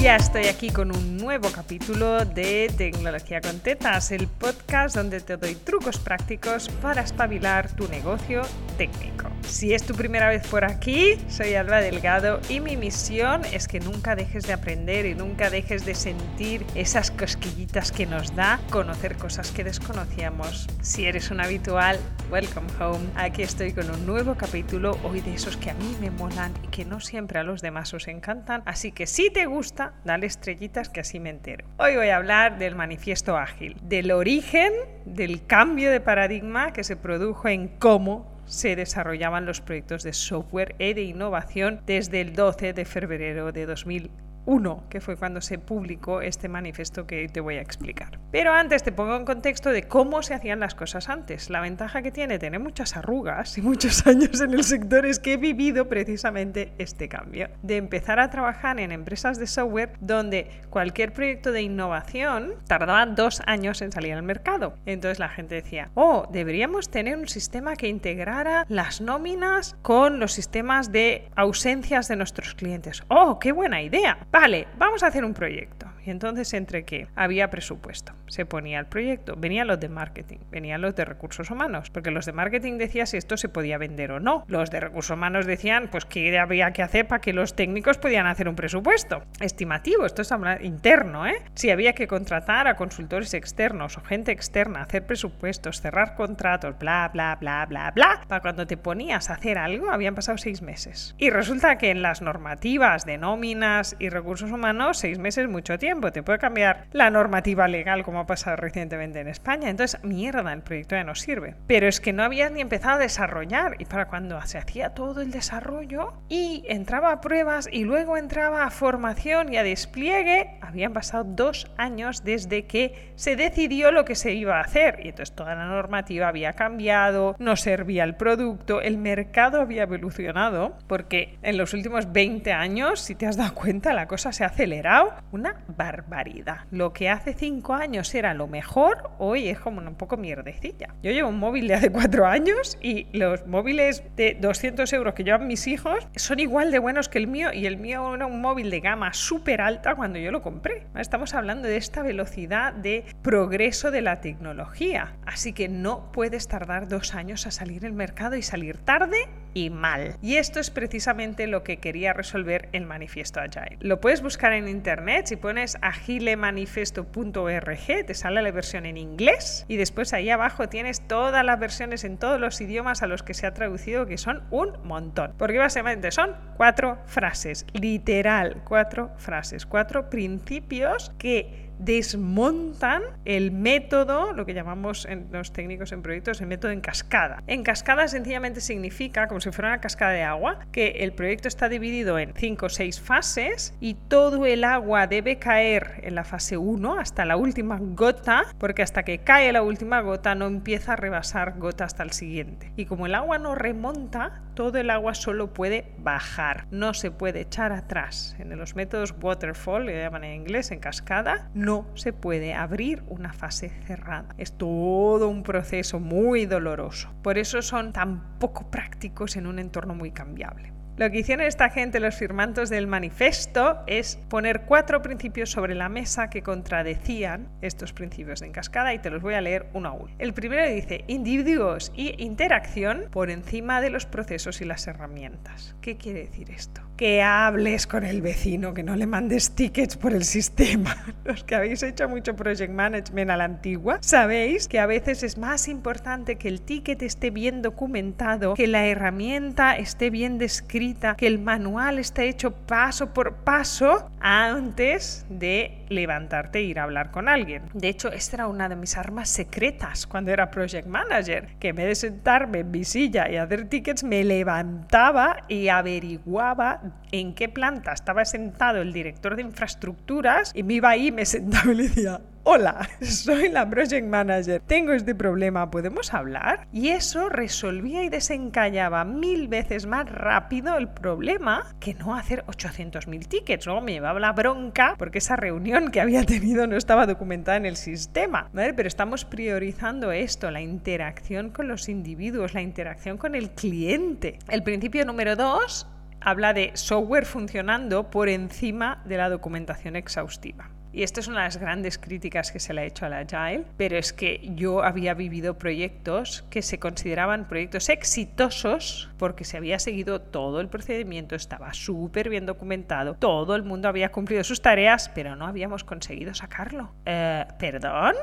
Ya estoy aquí con un nuevo capítulo de Tecnología con Tetas, el podcast donde te doy trucos prácticos para espabilar tu negocio técnico. Si es tu primera vez por aquí, soy Alba Delgado y mi misión es que nunca dejes de aprender y nunca dejes de sentir esas cosquillitas que nos da conocer cosas que desconocíamos. Si eres un habitual, welcome home. Aquí estoy con un nuevo capítulo, hoy de esos que a mí me molan y que no siempre a los demás os encantan. Así que si te gusta, dale estrellitas que así me entero. Hoy voy a hablar del manifiesto ágil, del origen del cambio de paradigma que se produjo en cómo se desarrollaban los proyectos de software y de innovación desde el 12 de febrero de 2000 1, que fue cuando se publicó este manifiesto que te voy a explicar. Pero antes te pongo en contexto de cómo se hacían las cosas antes. La ventaja que tiene tener muchas arrugas y muchos años en el sector es que he vivido precisamente este cambio. De empezar a trabajar en empresas de software donde cualquier proyecto de innovación tardaba dos años en salir al mercado. Entonces la gente decía, oh, deberíamos tener un sistema que integrara las nóminas con los sistemas de ausencias de nuestros clientes. Oh, qué buena idea vale, vamos a hacer un proyecto. Y entonces, entre qué? Había presupuesto. Se ponía el proyecto. Venían los de marketing, venían los de recursos humanos. Porque los de marketing decían si esto se podía vender o no. Los de recursos humanos decían, pues, qué había que hacer para que los técnicos pudieran hacer un presupuesto. Estimativo, esto es interno, ¿eh? Si había que contratar a consultores externos o gente externa, hacer presupuestos, cerrar contratos, bla, bla, bla, bla, bla. Para cuando te ponías a hacer algo, habían pasado seis meses. Y resulta que en las normativas de nóminas y recursos humanos, seis meses mucho tiempo te puede cambiar la normativa legal como ha pasado recientemente en España. Entonces, mierda, el proyecto ya no sirve. Pero es que no habías ni empezado a desarrollar y para cuando se hacía todo el desarrollo y entraba a pruebas y luego entraba a formación y a despliegue, habían pasado dos años desde que se decidió lo que se iba a hacer. Y entonces toda la normativa había cambiado, no servía el producto, el mercado había evolucionado, porque en los últimos 20 años, si te has dado cuenta, la cosa se ha acelerado una barbaridad. Lo que hace cinco años era lo mejor, hoy es como un poco mierdecilla. Yo llevo un móvil de hace cuatro años y los móviles de 200 euros que llevan mis hijos son igual de buenos que el mío y el mío era un móvil de gama súper alta cuando yo lo compré. Estamos hablando de esta velocidad de progreso de la tecnología. Así que no puedes tardar dos años a salir el mercado y salir tarde y mal. Y esto es precisamente lo que quería resolver el manifiesto Agile. Lo puedes buscar en internet si pones agilemanifesto.org, te sale la versión en inglés y después ahí abajo tienes todas las versiones en todos los idiomas a los que se ha traducido, que son un montón. Porque básicamente son cuatro frases, literal, cuatro frases, cuatro principios que desmontan el método, lo que llamamos en los técnicos en proyectos, el método en cascada. En cascada sencillamente significa, como si fuera una cascada de agua, que el proyecto está dividido en 5 o 6 fases y todo el agua debe caer en la fase 1 hasta la última gota, porque hasta que cae la última gota no empieza a rebasar gota hasta el siguiente. Y como el agua no remonta, todo el agua solo puede bajar, no se puede echar atrás. En los métodos waterfall, que llaman en inglés, en cascada, se puede abrir una fase cerrada. Es todo un proceso muy doloroso. Por eso son tan poco prácticos en un entorno muy cambiable. Lo que hicieron esta gente, los firmantes del manifesto, es poner cuatro principios sobre la mesa que contradecían estos principios de cascada y te los voy a leer uno a uno. El primero dice individuos y interacción por encima de los procesos y las herramientas. ¿Qué quiere decir esto? Que hables con el vecino, que no le mandes tickets por el sistema. Los que habéis hecho mucho project management a la antigua, sabéis que a veces es más importante que el ticket esté bien documentado, que la herramienta esté bien descrita que el manual está hecho paso por paso antes de levantarte e ir a hablar con alguien. De hecho, esta era una de mis armas secretas cuando era project manager, que en vez de sentarme en mi silla y hacer tickets, me levantaba y averiguaba en qué planta estaba sentado el director de infraestructuras y me iba ahí, me sentaba y le decía, hola, soy la project manager, tengo este problema, ¿podemos hablar? Y eso resolvía y desencallaba mil veces más rápido el problema que no hacer 800.000 tickets. Luego me llevaba la bronca porque esa reunión que había tenido no estaba documentada en el sistema. Pero estamos priorizando esto, la interacción con los individuos, la interacción con el cliente. El principio número dos habla de software funcionando por encima de la documentación exhaustiva. Y esta es una de las grandes críticas que se le ha hecho a la Agile, pero es que yo había vivido proyectos que se consideraban proyectos exitosos porque se había seguido todo el procedimiento, estaba súper bien documentado, todo el mundo había cumplido sus tareas, pero no habíamos conseguido sacarlo. Eh, ¿Perdón?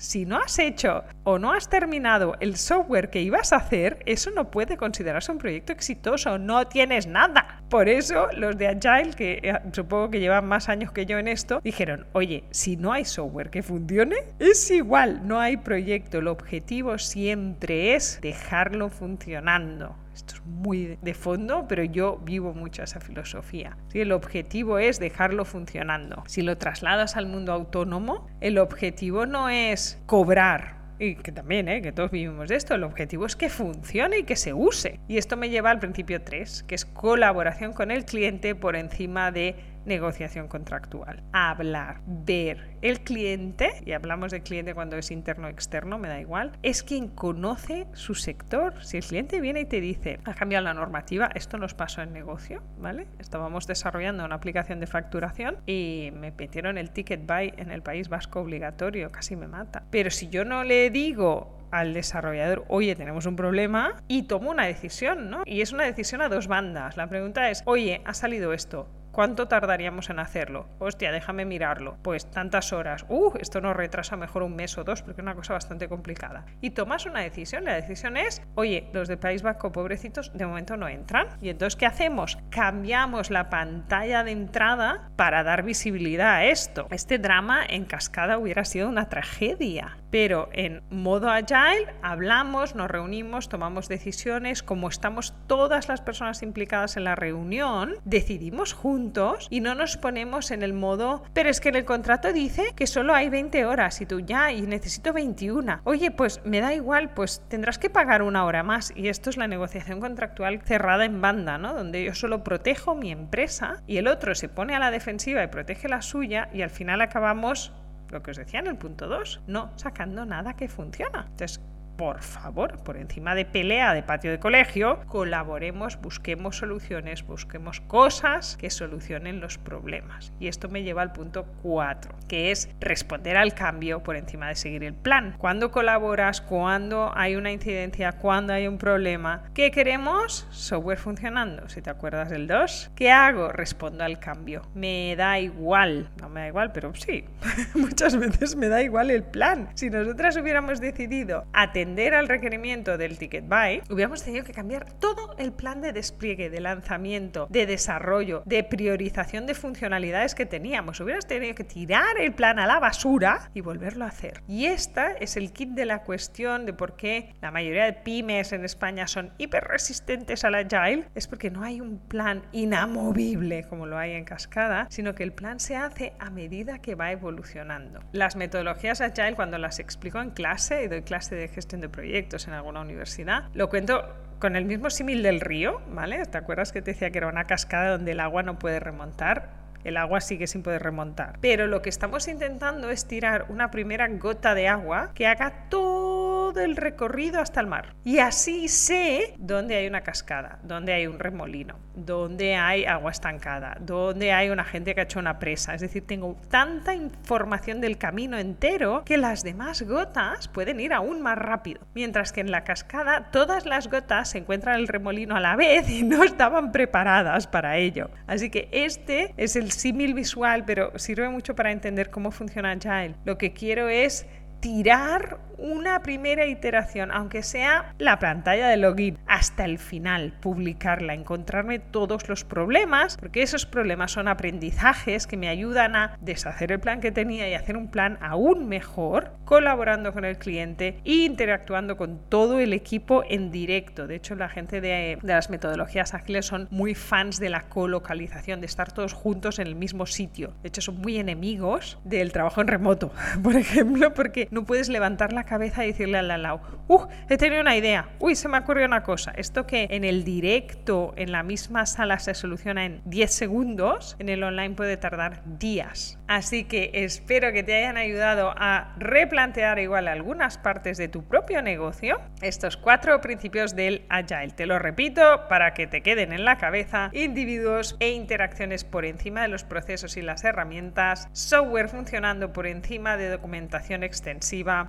si no has hecho o no has terminado el software que ibas a hacer, eso no puede considerarse un proyecto exitoso, no tienes nada. Por eso los de Agile, que eh, supongo que llevan más años que yo en esto, dijeron, oye, si no hay software que funcione, es igual, no hay proyecto, el objetivo siempre es dejarlo funcionando. Esto es muy de fondo, pero yo vivo mucho esa filosofía. El objetivo es dejarlo funcionando. Si lo trasladas al mundo autónomo, el objetivo no es cobrar y que también, ¿eh? que todos vivimos de esto, el objetivo es que funcione y que se use. Y esto me lleva al principio 3, que es colaboración con el cliente por encima de negociación contractual. Hablar, ver. El cliente, y hablamos de cliente cuando es interno o externo, me da igual, es quien conoce su sector. Si el cliente viene y te dice, ha cambiado la normativa, esto nos pasó en negocio, ¿vale? Estábamos desarrollando una aplicación de facturación y me metieron el ticket buy en el País Vasco obligatorio, casi me mata. Pero si yo no le digo al desarrollador, oye, tenemos un problema y tomo una decisión, ¿no? Y es una decisión a dos bandas. La pregunta es, oye, ha salido esto, ¿Cuánto tardaríamos en hacerlo? Hostia, déjame mirarlo. Pues tantas horas. Uh, esto nos retrasa mejor un mes o dos porque es una cosa bastante complicada. Y tomas una decisión. La decisión es, oye, los de País Vasco, pobrecitos, de momento no entran. Y entonces, ¿qué hacemos? Cambiamos la pantalla de entrada para dar visibilidad a esto. Este drama en cascada hubiera sido una tragedia. Pero en modo agile hablamos, nos reunimos, tomamos decisiones. Como estamos todas las personas implicadas en la reunión, decidimos juntos y no nos ponemos en el modo, pero es que en el contrato dice que solo hay 20 horas y tú ya, y necesito 21. Oye, pues me da igual, pues tendrás que pagar una hora más. Y esto es la negociación contractual cerrada en banda, ¿no? Donde yo solo protejo mi empresa y el otro se pone a la defensiva y protege la suya y al final acabamos lo que os decía en el punto 2, no sacando nada que funciona. Entonces, por favor, por encima de pelea de patio de colegio, colaboremos, busquemos soluciones, busquemos cosas que solucionen los problemas. Y esto me lleva al punto 4, que es responder al cambio por encima de seguir el plan. Cuando colaboras, cuando hay una incidencia, cuando hay un problema, ¿qué queremos? Software funcionando. Si te acuerdas del 2, ¿qué hago? Respondo al cambio. Me da igual, no me da igual, pero sí, muchas veces me da igual el plan. Si nosotras hubiéramos decidido atender al requerimiento del ticket buy, hubiéramos tenido que cambiar todo el plan de despliegue, de lanzamiento, de desarrollo, de priorización de funcionalidades que teníamos. Hubieras tenido que tirar el plan a la basura y volverlo a hacer. Y esta es el kit de la cuestión de por qué la mayoría de pymes en España son hiper resistentes al agile. Es porque no hay un plan inamovible como lo hay en Cascada, sino que el plan se hace a medida que va evolucionando. Las metodologías agile, cuando las explico en clase y doy clase de gestión de proyectos en alguna universidad. Lo cuento con el mismo símil del río, ¿vale? ¿Te acuerdas que te decía que era una cascada donde el agua no puede remontar? El agua sigue sin poder remontar. Pero lo que estamos intentando es tirar una primera gota de agua que haga todo el recorrido hasta el mar. Y así sé dónde hay una cascada, dónde hay un remolino, dónde hay agua estancada, dónde hay una gente que ha hecho una presa. Es decir, tengo tanta información del camino entero que las demás gotas pueden ir aún más rápido. Mientras que en la cascada todas las gotas se encuentran en el remolino a la vez y no estaban preparadas para ello. Así que este es el símil visual, pero sirve mucho para entender cómo funciona Agile. Lo que quiero es tirar una primera iteración, aunque sea la pantalla de login, hasta el final, publicarla, encontrarme todos los problemas, porque esos problemas son aprendizajes que me ayudan a deshacer el plan que tenía y hacer un plan aún mejor, colaborando con el cliente e interactuando con todo el equipo en directo. De hecho, la gente de, de las metodologías ágiles son muy fans de la colocalización, de estar todos juntos en el mismo sitio. De hecho, son muy enemigos del trabajo en remoto, por ejemplo, porque no puedes levantar la cabeza y decirle al lado, ¡uh! He tenido una idea, ¡uy! Se me ocurrió una cosa. Esto que en el directo, en la misma sala, se soluciona en 10 segundos, en el online puede tardar días. Así que espero que te hayan ayudado a replantear igual algunas partes de tu propio negocio. Estos cuatro principios del Agile. Te lo repito para que te queden en la cabeza. Individuos e interacciones por encima de los procesos y las herramientas. Software funcionando por encima de documentación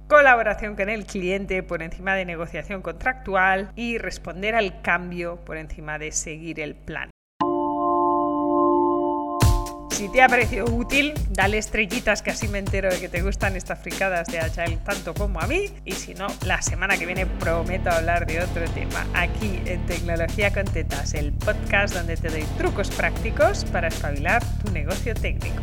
Colaboración con el cliente por encima de negociación contractual. Y responder al cambio por encima de seguir el plan. Si te ha parecido útil, dale estrellitas que así me entero de que te gustan estas fricadas de Agile tanto como a mí. Y si no, la semana que viene prometo hablar de otro tema aquí en Tecnología con Tetas, el podcast donde te doy trucos prácticos para espabilar tu negocio técnico.